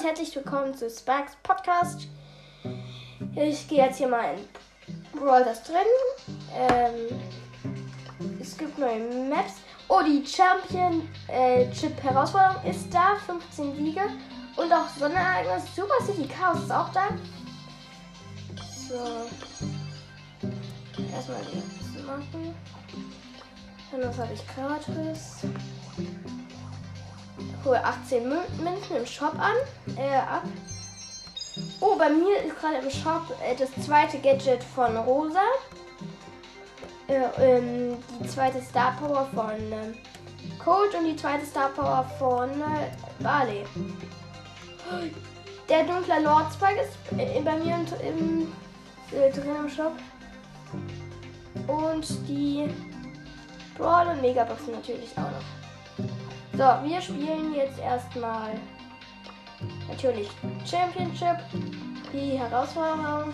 und herzlich willkommen zu Sparks Podcast. Ich gehe jetzt hier mal in Brawl das drin. Ähm, es gibt neue Maps. Oh, die Championship Herausforderung ist da. 15 Siege. Und auch Sonnerereignis. Super City Chaos ist auch da. So. Erstmal die machen. Dann was habe ich gratis? Hole 18 Münzen im Shop an. Äh, ab. Oh, bei mir ist gerade im Shop äh, das zweite Gadget von Rosa. Äh, ähm, die zweite Star Power von ähm, Cold und die zweite Star Power von äh, Barley. Der dunkle Lord Spike ist äh, bei mir im, im, äh, drin im Shop. Und die Brawl und Megaboxen natürlich auch noch. So, wir spielen jetzt erstmal natürlich Championship. Die Herausforderung.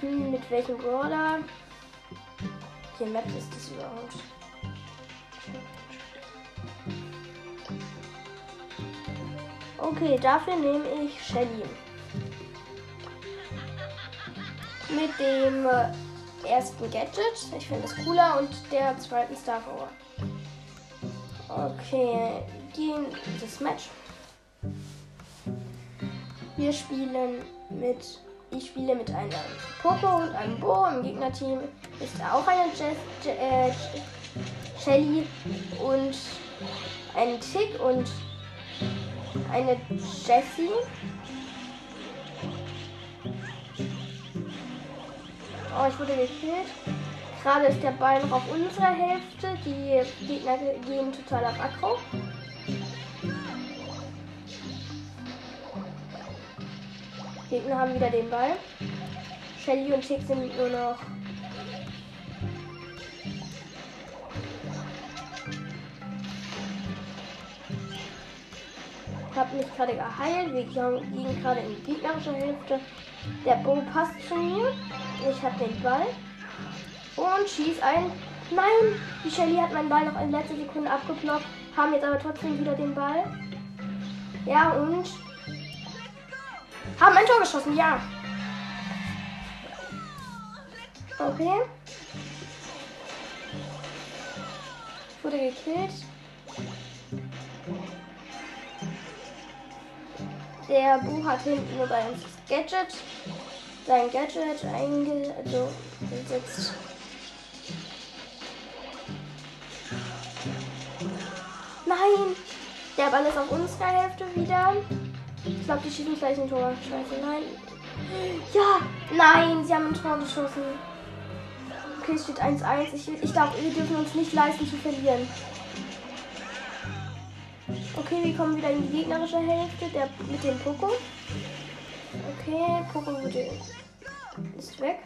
Hm, mit welchem Brawler? Welche Map ist das überhaupt? Okay, dafür nehme ich Shelly. Mit dem äh, ersten Gadget. Ich finde das cooler und der zweiten Star Power. Okay, gehen das Match. Wir spielen mit. Ich spiele mit einer Poco und einem Bo. Im Gegnerteam ist auch eine Jess, äh, Shelly und ein Tick und eine Jessie. Oh, ich wurde gekillt. Gerade ist der Ball noch auf unserer Hälfte. Die Gegner gehen total auf Akro. Gegner haben wieder den Ball. Shelly und Tick sind nur noch. Ich habe mich gerade geheilt. Wir gehen gerade in die gegnerische Hälfte. Der Bo passt zu mir. Ich habe den Ball und schieß ein. Nein, die Shelly hat meinen Ball noch in letzter Sekunde abgeblockt, haben jetzt aber trotzdem wieder den Ball. Ja, und haben ein Tor geschossen, ja. Okay. Wurde gekillt. Der Bu hat hinten nur das Gadget. Sein Gadget eingesetzt. Nein! Der Ball ist auf unserer Hälfte wieder. Ich glaube, die schießen gleich ein Tor. Scheiße, nein. Ja! Nein, sie haben ein Tor geschossen. Okay, es steht 1-1. Ich, ich glaube, wir dürfen uns nicht leisten zu verlieren. Okay, wir kommen wieder in die gegnerische Hälfte der, mit dem Poco. Okay, Poco ist weg.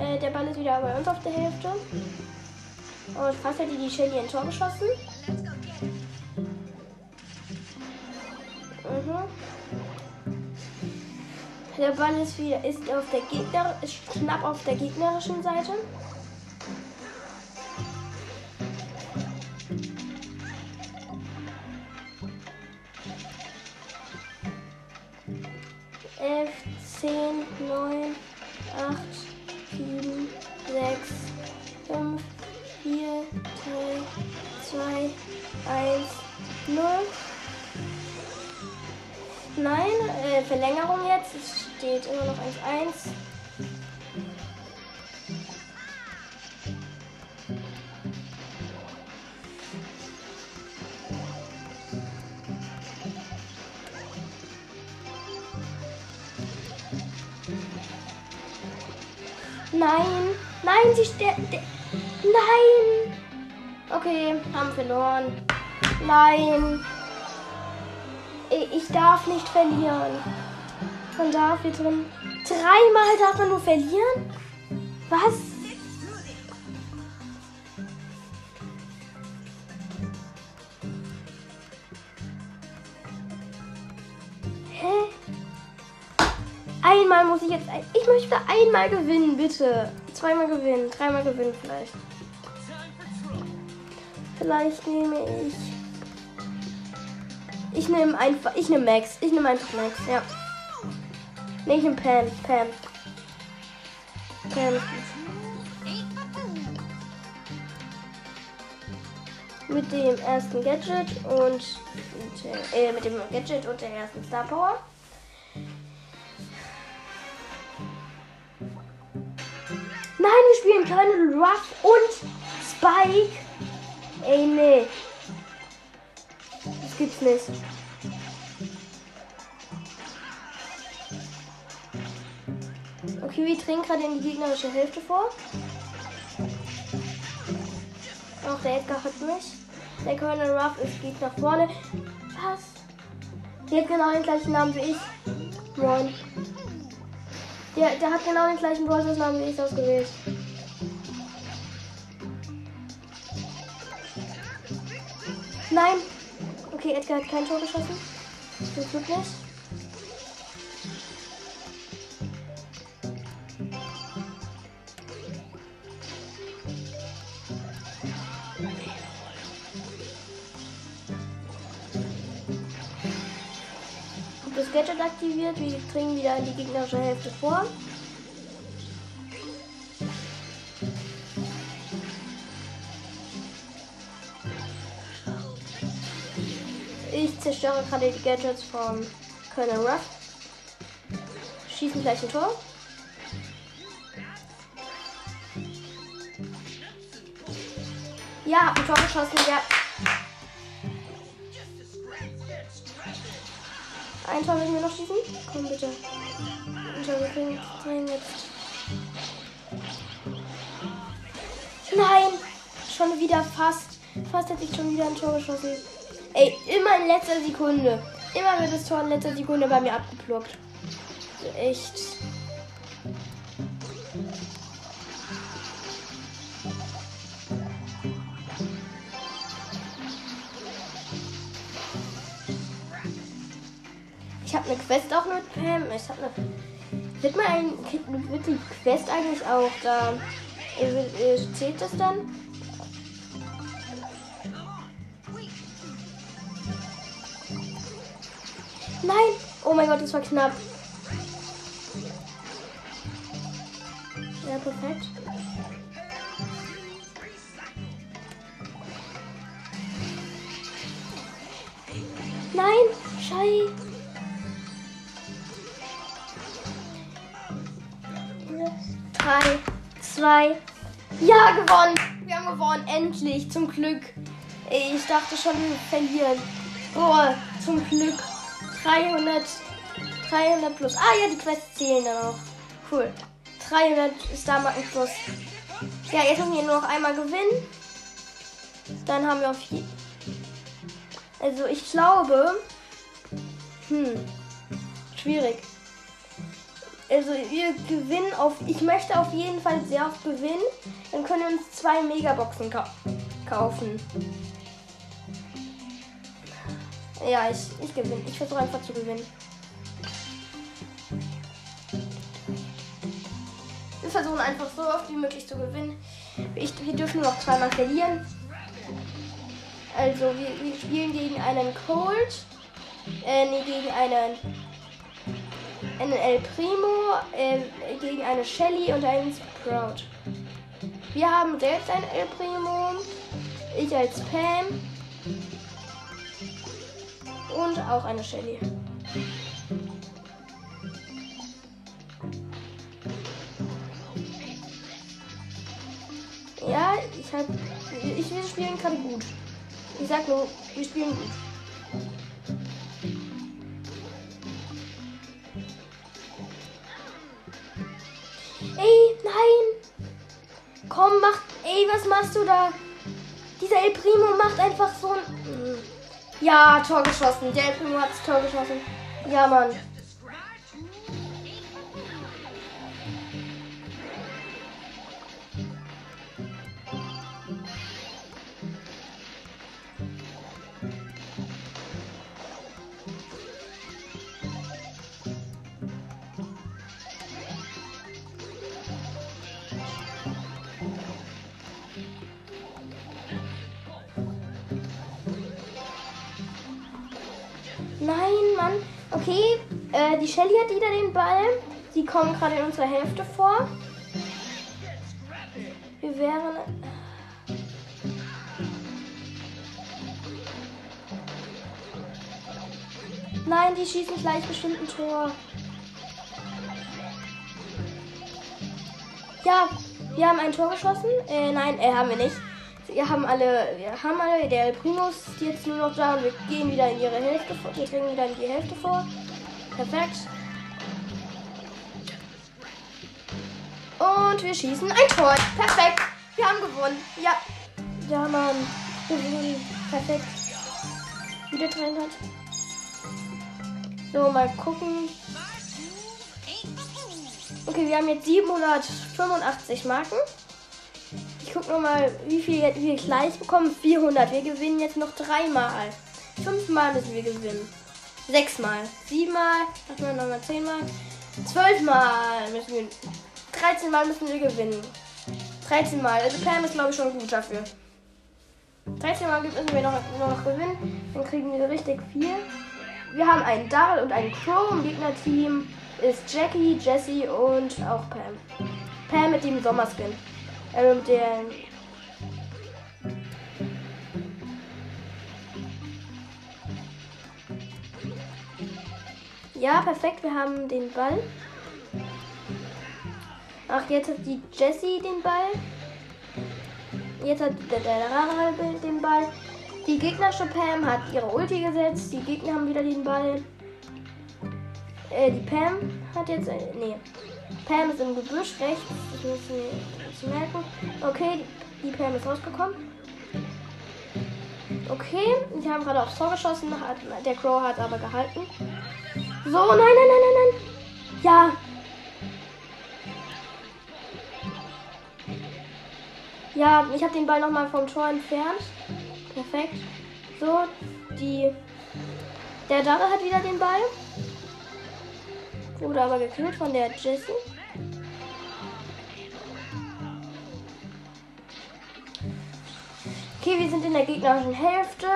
Äh, der Ball ist wieder bei uns auf der Hälfte. Und fast hätte die Shelly ein Tor geschossen. Mhm. Der Ball ist wieder ist auf der Gegner ist knapp auf der gegnerischen Seite. Elf, zehn, neun, Nein, äh, Verlängerung jetzt. Es steht immer noch 1, 1. Nein, nein, sie sterbt. Nein. Okay, haben verloren. Nein. Ich darf nicht verlieren. Man darf hier drin. Dreimal darf man nur verlieren? Was? Einmal muss ich jetzt. Ich möchte einmal gewinnen, bitte. Zweimal gewinnen, dreimal gewinnen vielleicht. Vielleicht nehme ich. Ich nehme einfach. Ich nehme Max. Ich nehme einfach Max, ja. Nee, ich nehme Pam. Pam. Pam. Mit dem ersten Gadget und äh, mit dem Gadget und der ersten Star Power. Nein, wir spielen Colonel Ruff und Spike. Ey, nee. Gibt's nicht. Okay, wir dringen gerade in die gegnerische Hälfte vor. Auch der Edgar hat mich. Der Colonel Ruff ist geht nach vorne. Was? Der hat genau den gleichen Namen wie ich. Moin. Der, der hat genau den gleichen Brawlers-Namen wie ich ausgewählt. Nein! Okay, Edgar hat kein Tor geschossen. Zum Glück nicht. Das Gadget aktiviert, wir dringen wieder in die gegnerische Hälfte vor. Zerstöre gerade die Gadgets vom Colonel Ruff. Schießen gleich ein Tor. Ja, ein Tor geschossen, ja. Ein Tor müssen wir noch schießen. Komm bitte. Ein Tor, wir kriegen jetzt. Nein! Schon wieder fast. Fast hätte ich schon wieder ein Tor geschossen. Ey, immer in letzter Sekunde. Immer wird das Tor in letzter Sekunde bei mir abgeblockt. Echt. Ich habe eine Quest auch mit Pam. Ich habe eine. Wird, mal wird die Quest eigentlich auch da. Äh, zählt das dann? Nein! Oh mein Gott, das war knapp. Ja, perfekt. Nein! Schei! Drei, zwei. Ja, gewonnen! Wir haben gewonnen, endlich, zum Glück. Ich dachte schon, wir verlieren. Boah, zum Glück. 300, 300 plus. Ah ja, die Quests zählen dann auch. Cool. 300 Star-Marken plus. Ja, jetzt müssen wir nur noch einmal gewinnen. Dann haben wir auf jeden Also ich glaube. Hm. Schwierig. Also wir gewinnen auf. Ich möchte auf jeden Fall sehr oft gewinnen. Dann können wir uns zwei Megaboxen ka kaufen. Ja, ich, ich gewinne. Ich versuche einfach zu gewinnen. Wir versuchen einfach so oft wie möglich zu gewinnen. Ich, wir dürfen noch zweimal verlieren. Also, wir, wir spielen gegen einen Cold. Äh, nee, gegen einen, einen El Primo, äh, gegen eine Shelly und einen Sprout. Wir haben selbst einen El Primo. Ich als Pam und auch eine Shelly. Ja, ich hab. Ich, wir spielen gerade gut. Ich sag nur, wir spielen gut. Ey, nein! Komm, mach. Ey, was machst du da? Dieser El Primo macht einfach so ein. Ja, Tor geschossen. Der Primo hat das Tor geschossen. Ja, Mann. Nein, Mann. Okay, äh, die Shelly hat wieder den Ball. Sie kommen gerade in unserer Hälfte vor. Wir wären. Nein, die schießen gleich bestimmt ein Tor. Ja, wir haben ein Tor geschossen. Äh, nein, äh, haben wir nicht. Wir haben alle, wir haben alle, der Primus ist jetzt nur noch da und wir gehen wieder in ihre Hälfte vor. Wir dringen wieder in die Hälfte vor. Perfekt. Und wir schießen ein Tor. Perfekt. Wir haben gewonnen. Ja. Ja, Mann. Gewonnen. Perfekt. Wieder 300. So, mal gucken. Okay, wir haben jetzt 785 Marken. Ich gucke nochmal, wie viel wir gleich bekommen. 400. Wir gewinnen jetzt noch dreimal. Fünfmal müssen wir gewinnen. Sechsmal. Siebenmal. Achtmal, neunmal, zehnmal. Zwölfmal müssen wir. 13 Mal müssen wir gewinnen. 13 Mal. Also Pam ist glaube ich schon gut dafür. 13 Mal müssen wir noch, noch gewinnen. Dann kriegen wir richtig viel. Wir haben einen Daryl und einen Crow im Gegnerteam. Ist Jackie, Jessie und auch Pam. Pam mit dem Sommerskin. Äh, mit der. Ja, perfekt. Wir haben den Ball. Ach, jetzt hat die Jessie den Ball. Jetzt hat der, der Rara den Ball. Die gegnerische Pam hat ihre Ulti gesetzt. Die Gegner haben wieder den Ball. Äh, die Pam hat jetzt. Äh, nee. Pam ist im Gebüsch rechts. Das müssen wir merken. Okay, die Pam ist rausgekommen. Okay, die haben gerade aufs Tor geschossen. Hat, der Crow hat aber gehalten. So, nein, nein, nein, nein, nein. Ja. Ja, ich habe den Ball nochmal vom Tor entfernt. Perfekt. So, die. Der Dada hat wieder den Ball. Wurde aber gekillt von der Jessie. Okay, wir sind in der gegnerischen Hälfte.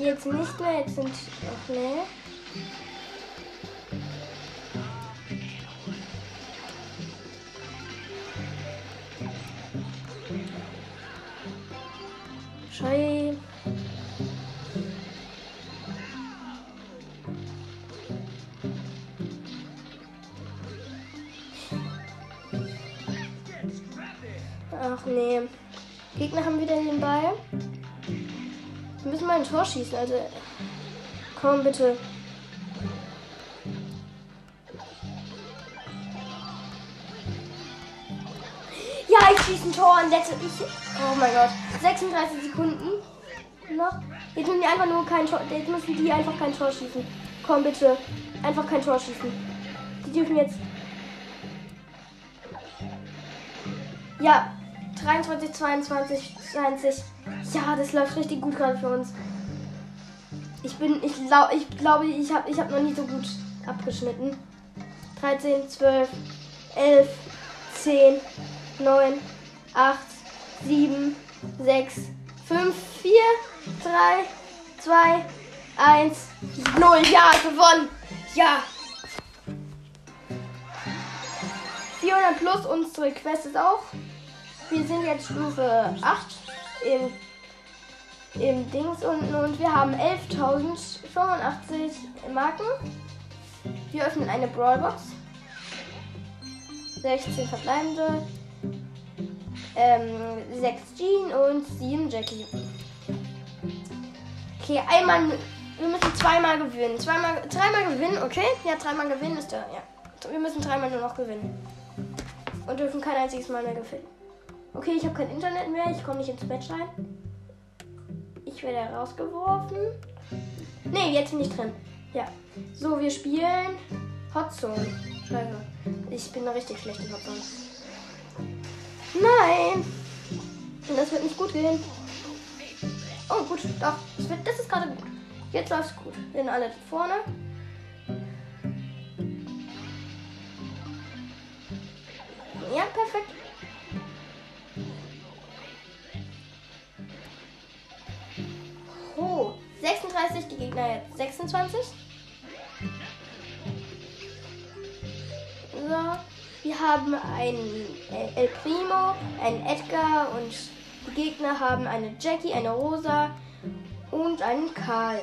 Jetzt nicht mehr, jetzt sind. Ach nee. Schei. Tor schießen, also. Komm bitte. Ja, ich schieße ein Tor und letzte. Ich, oh mein Gott. 36 Sekunden noch. Jetzt müssen die einfach nur kein Tor. Jetzt müssen die einfach kein Tor schießen. Komm bitte. Einfach kein Tor schießen. Die dürfen jetzt. Ja, 23, 22, 20. Ja, das läuft richtig gut gerade für uns. Ich bin, ich, glaub, ich glaube, ich habe ich hab noch nie so gut abgeschnitten. 13, 12, 11, 10, 9, 8, 7, 6, 5, 4, 3, 2, 1, 0. Ja, gewonnen. Ja. 400 plus unsere Quest ist auch. Wir sind jetzt Stufe 8 im, im Dings unten und wir haben 11.085 Marken. Wir öffnen eine Brawlbox. 16 verbleibende. Ähm, 6 Jean und 7 Jackie. Okay, einmal. Wir müssen zweimal gewinnen. Zweimal, dreimal gewinnen, okay? Ja, dreimal gewinnen ist der. Ja. Wir müssen dreimal nur noch gewinnen. Und dürfen kein einziges Mal mehr gewinnen. Okay, ich habe kein Internet mehr. Ich komme nicht ins Match rein. Ich werde rausgeworfen. Ne, jetzt bin ich drin. Ja. So, wir spielen Hot Zone. Scheiße. Ich bin richtig schlecht in Hot Zone. Nein! Das wird nicht gut gehen. Oh, gut. Doch. Das, wird, das ist gerade gut. Jetzt läuft es gut. Wir sind alle vorne. Ja, perfekt. 32, die Gegner jetzt 26. So, wir haben einen El Primo, einen Edgar und die Gegner haben eine Jackie, eine Rosa und einen Karl.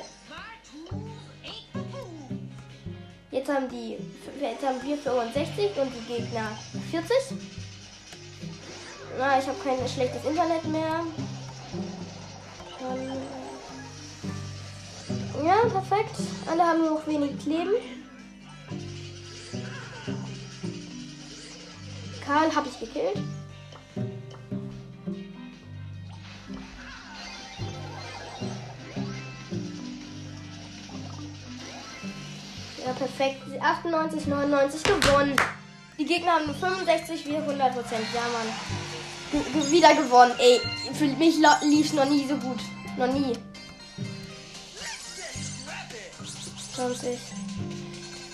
Jetzt haben die jetzt haben wir 65 und die Gegner 40. Na, ich habe kein schlechtes Internet mehr. Ähm ja, perfekt. Alle haben nur noch wenig Kleben. Karl habe ich gekillt. Ja, perfekt. 98, 99 gewonnen. Die Gegner haben 65, wir 100 Prozent. Ja, Mann. G wieder gewonnen. Ey, für mich lief noch nie so gut. Noch nie. 20.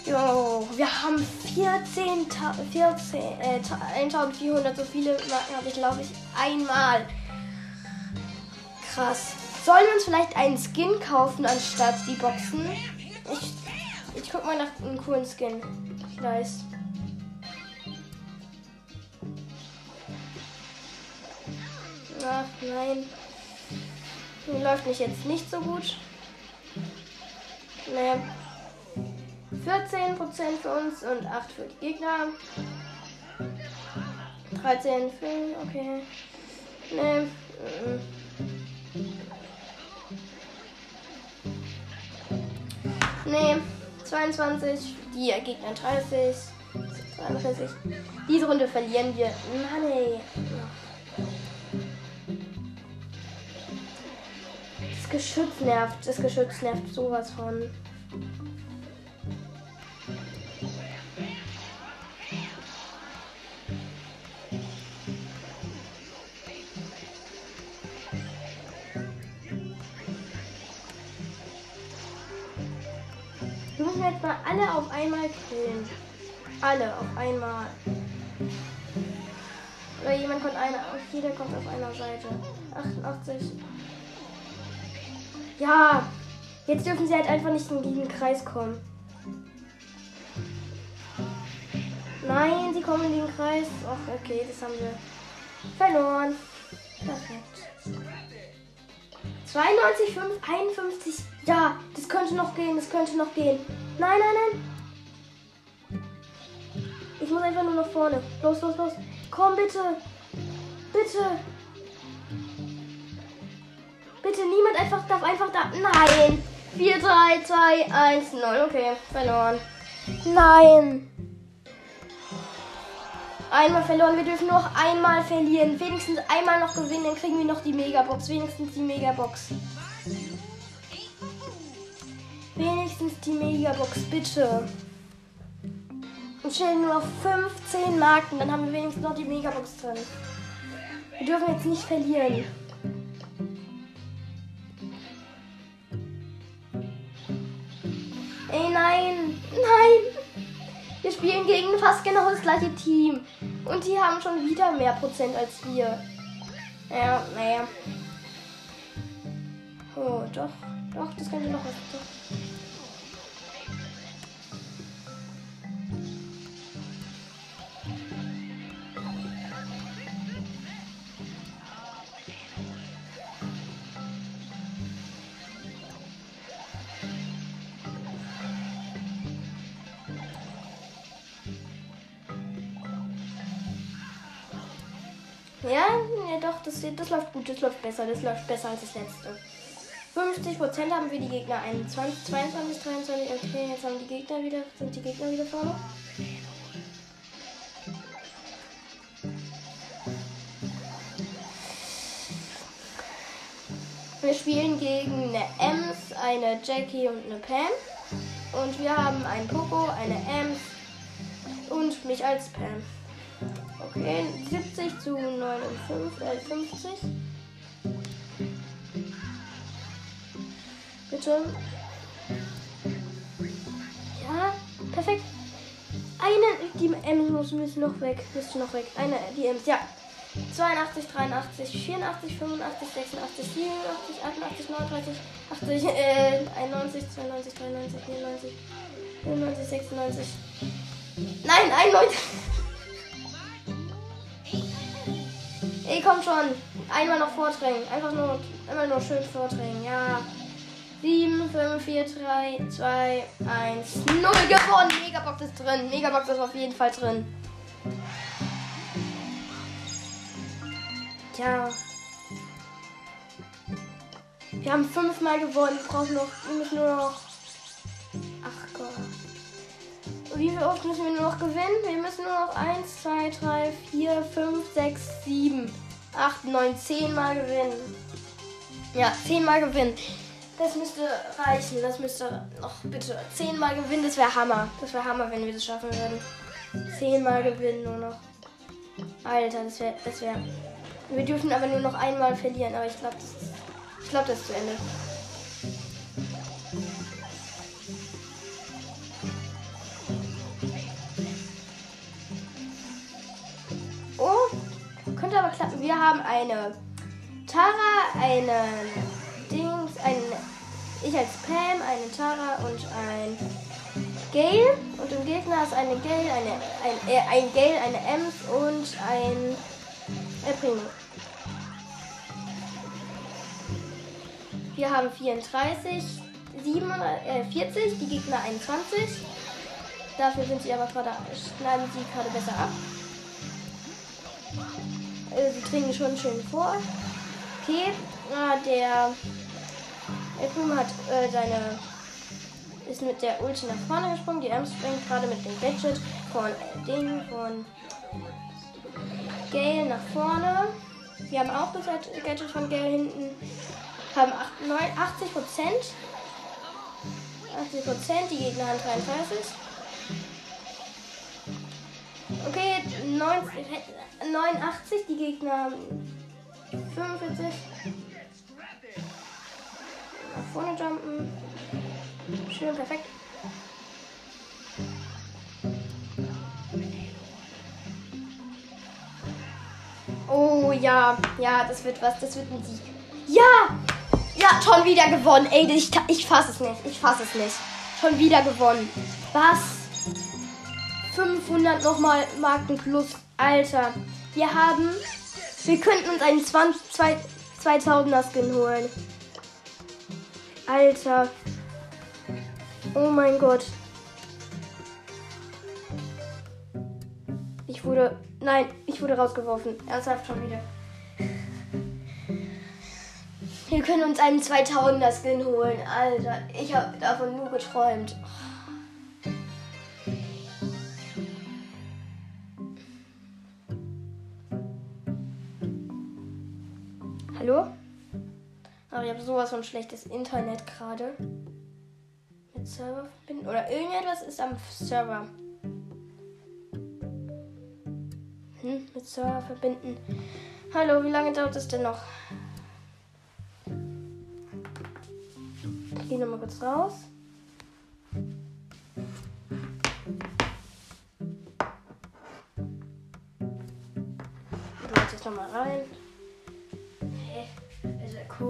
Jo, wir haben 14, 14 äh, 1400. So viele Marken habe ich, glaube ich, einmal. Krass. Sollen wir uns vielleicht einen Skin kaufen anstatt die Boxen? Ich, ich guck mal nach einem coolen Skin. Weiß. Ach nein. Läuft mich jetzt nicht so gut. Nee. 14% für uns und 8 für die Gegner. 13 für. Okay. Nee. Nee. 22. Die Gegner 30. 32. Diese Runde verlieren wir. Mann ey. Geschütz nervt. Das Geschütz nervt sowas von. Wir müssen jetzt mal alle auf einmal killen. Alle auf einmal. Oder jemand kommt einer. Jeder kommt auf einer Seite. 88. Ja. Jetzt dürfen sie halt einfach nicht in diesen Kreis kommen. Nein, sie kommen in den Kreis. Ach, okay, das haben wir verloren. Perfekt. 92, 5, 51. Ja, das könnte noch gehen, das könnte noch gehen. Nein, nein, nein. Ich muss einfach nur nach vorne. Los, los, los. Komm, bitte. Bitte. Bitte, niemand einfach darf einfach da. Nein. 4, 3, 2, 1, 0. Okay, verloren. Nein. Einmal verloren. Wir dürfen noch einmal verlieren. Wenigstens einmal noch gewinnen. Dann kriegen wir noch die Megabox. Wenigstens die Megabox. Wenigstens die Megabox, bitte. Und stellen nur auf 15 Marken. Dann haben wir wenigstens noch die Megabox drin. Wir dürfen jetzt nicht verlieren. Nein. Nein. Wir spielen gegen fast genau das gleiche Team. Und die haben schon wieder mehr Prozent als wir. Ja, naja. Oh, doch. Doch, das könnte noch was. Doch. Das, das läuft gut, das läuft besser, das läuft besser als das letzte. 50% haben wir die Gegner 21, 22, 23, okay, jetzt haben die Gegner wieder, sind die Gegner wieder vorne. Wir spielen gegen eine Ems, eine Jackie und eine Pam. Und wir haben einen Poco, eine Ems und mich als Pam. Okay, 70 zu 59, äh 50. Bitte. Ja, perfekt. Eine, die Ems muss, müssen noch weg. Müsste noch weg. Eine, die Ems, ja. 82, 83, 84, 85, 86, 87, 88, 39, 80, äh, 91, 92, 93, 94, 95, 96. Nein, 91. komm schon. Einmal noch vordrängen. Einfach nur, einmal nur schön vordrängen. Ja. 7, 5, 4, 3, 2, 1, 0 gewonnen. Megabox ist drin. Megabox ist auf jeden Fall drin. Tja. Wir haben fünfmal gewonnen. Wir brauchen noch, wir müssen nur noch. Ach Gott. Wie viel oft müssen wir nur noch gewinnen? Wir müssen nur noch 1, 2, 3, 4, 5, 6, 7, 8, 9, 10 Mal gewinnen. Ja, 10 Mal gewinnen. Das müsste reichen. Das müsste noch bitte 10 Mal gewinnen. Das wäre Hammer. Das wäre Hammer, wenn wir das schaffen würden. 10 Mal gewinnen nur noch. Alter, das wäre. Das wär wir dürfen aber nur noch einmal verlieren, aber ich glaube, das glaube, das ist zu Ende. Könnte aber klappen. Wir haben eine Tara, einen Dings, ein ich als Pam, eine Tara und ein Gale. Und im Gegner ist eine Gale, eine, ein, äh, ein Gale, eine Ems und ein El Primo. Wir haben 34, 7, äh, 40, die Gegner 21. Dafür sind sie aber gerade, schneiden sie gerade besser ab. Also sie dringen schon schön vor. Okay, äh, der El Primo hat äh, seine ist mit der Ulti nach vorne gesprungen. Die Ems springt gerade mit dem Gadget von äh, Ding von Gale nach vorne. Wir haben auch das Gadget von Gale hinten. Haben 80 Prozent. 80 Prozent, die Gegner haben 33. Okay, 90, 89, die Gegner haben 45. Nach vorne jumpen. Schön, perfekt. Oh ja, ja, das wird was, das wird ein Sieg. Ja! Ja, schon wieder gewonnen. Ey, ich, ich fasse es nicht. Ich fasse es nicht. Schon wieder gewonnen. Was? 500 nochmal Marken plus. Alter. Wir haben. Wir könnten uns einen 20, 2000er Skin holen. Alter. Oh mein Gott. Ich wurde. Nein, ich wurde rausgeworfen. Ernsthaft schon wieder. Wir können uns einen 2000er Skin holen. Alter, ich habe davon nur geträumt. Hallo? Sowas von schlechtes Internet gerade. Mit Server verbinden. Oder irgendetwas ist am Server. Hm, mit Server verbinden. Hallo, wie lange dauert es denn noch? Ich gehe nochmal kurz raus. Ich jetzt nochmal rein.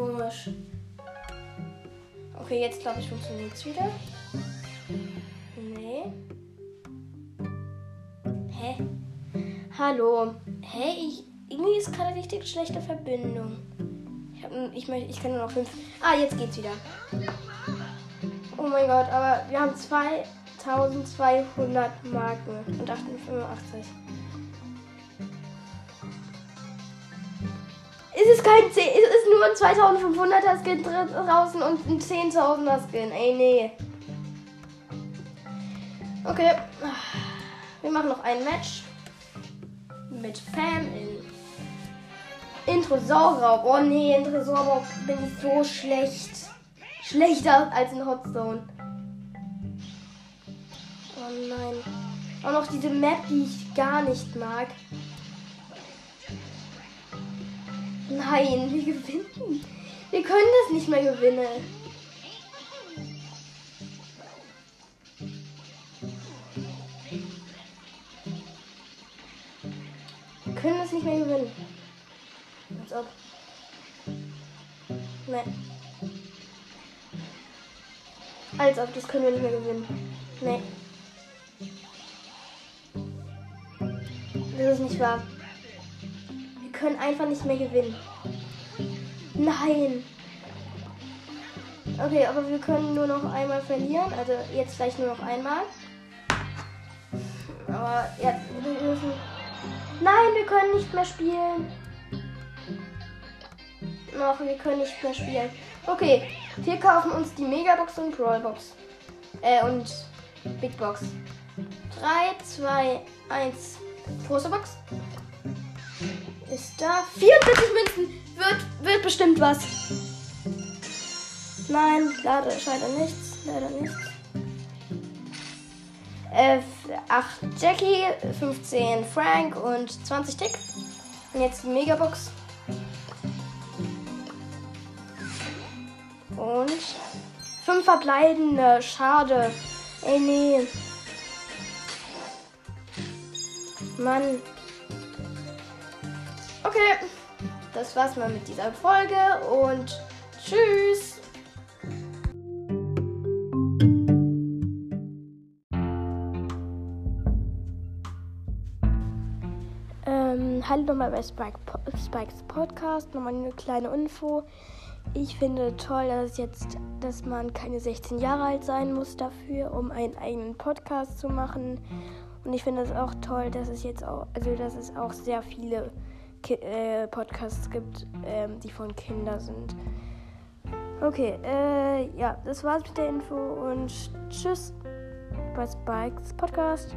Komisch. Okay, jetzt glaube ich funktioniert es wieder. Nee. Hä? Hallo. Hä? Ich, irgendwie ist gerade richtig schlechte Verbindung. Ich, hab, ich, möchte, ich kann nur noch fünf. Ah, jetzt geht's wieder. Oh mein Gott, aber wir haben 2200 Marken und 85. ist kein 10, es ist nur ein 2500er Skin draußen und ein 10.000er Skin. Ey, nee. Okay. Wir machen noch ein Match. Mit Pam in Intro Sauraub. Oh nee, in Tresorraub bin ich so schlecht. Schlechter als in Hotzone. Oh nein. Auch noch diese Map, die ich gar nicht mag. Nein, wir gewinnen. Wir können das nicht mehr gewinnen. Wir können das nicht mehr gewinnen. Als ob. Nein. Als ob, das können wir nicht mehr gewinnen. Nein. Das ist nicht wahr. Können einfach nicht mehr gewinnen. Nein. Okay, aber wir können nur noch einmal verlieren. Also jetzt gleich nur noch einmal. Aber ja, wir müssen. Nein, wir können nicht mehr spielen. Noch, wir können nicht mehr spielen. Okay, wir kaufen uns die Megabox und Brawlbox. Äh, und Big Box. 3, 2, 1. Große Box. Ist da. 44 Münzen. Wird, wird bestimmt was. Nein, leider leider nichts. Leider nichts. Äh, 8 Jackie, 15 Frank und 20 Tick. Und jetzt die Megabox. Und 5 verbleibende. Schade. Ey, nee. Mann. Okay. Das war's mal mit dieser Folge und tschüss. Ähm, hallo nochmal bei Spike, Spikes Podcast. Nochmal eine kleine Info. Ich finde toll, dass jetzt, dass man keine 16 Jahre alt sein muss dafür, um einen eigenen Podcast zu machen. Und ich finde es auch toll, dass es jetzt auch, also dass es auch sehr viele Ki äh, Podcasts gibt, ähm, die von Kindern sind. Okay, äh, ja, das war's mit der Info und tschüss bei Spikes Podcast.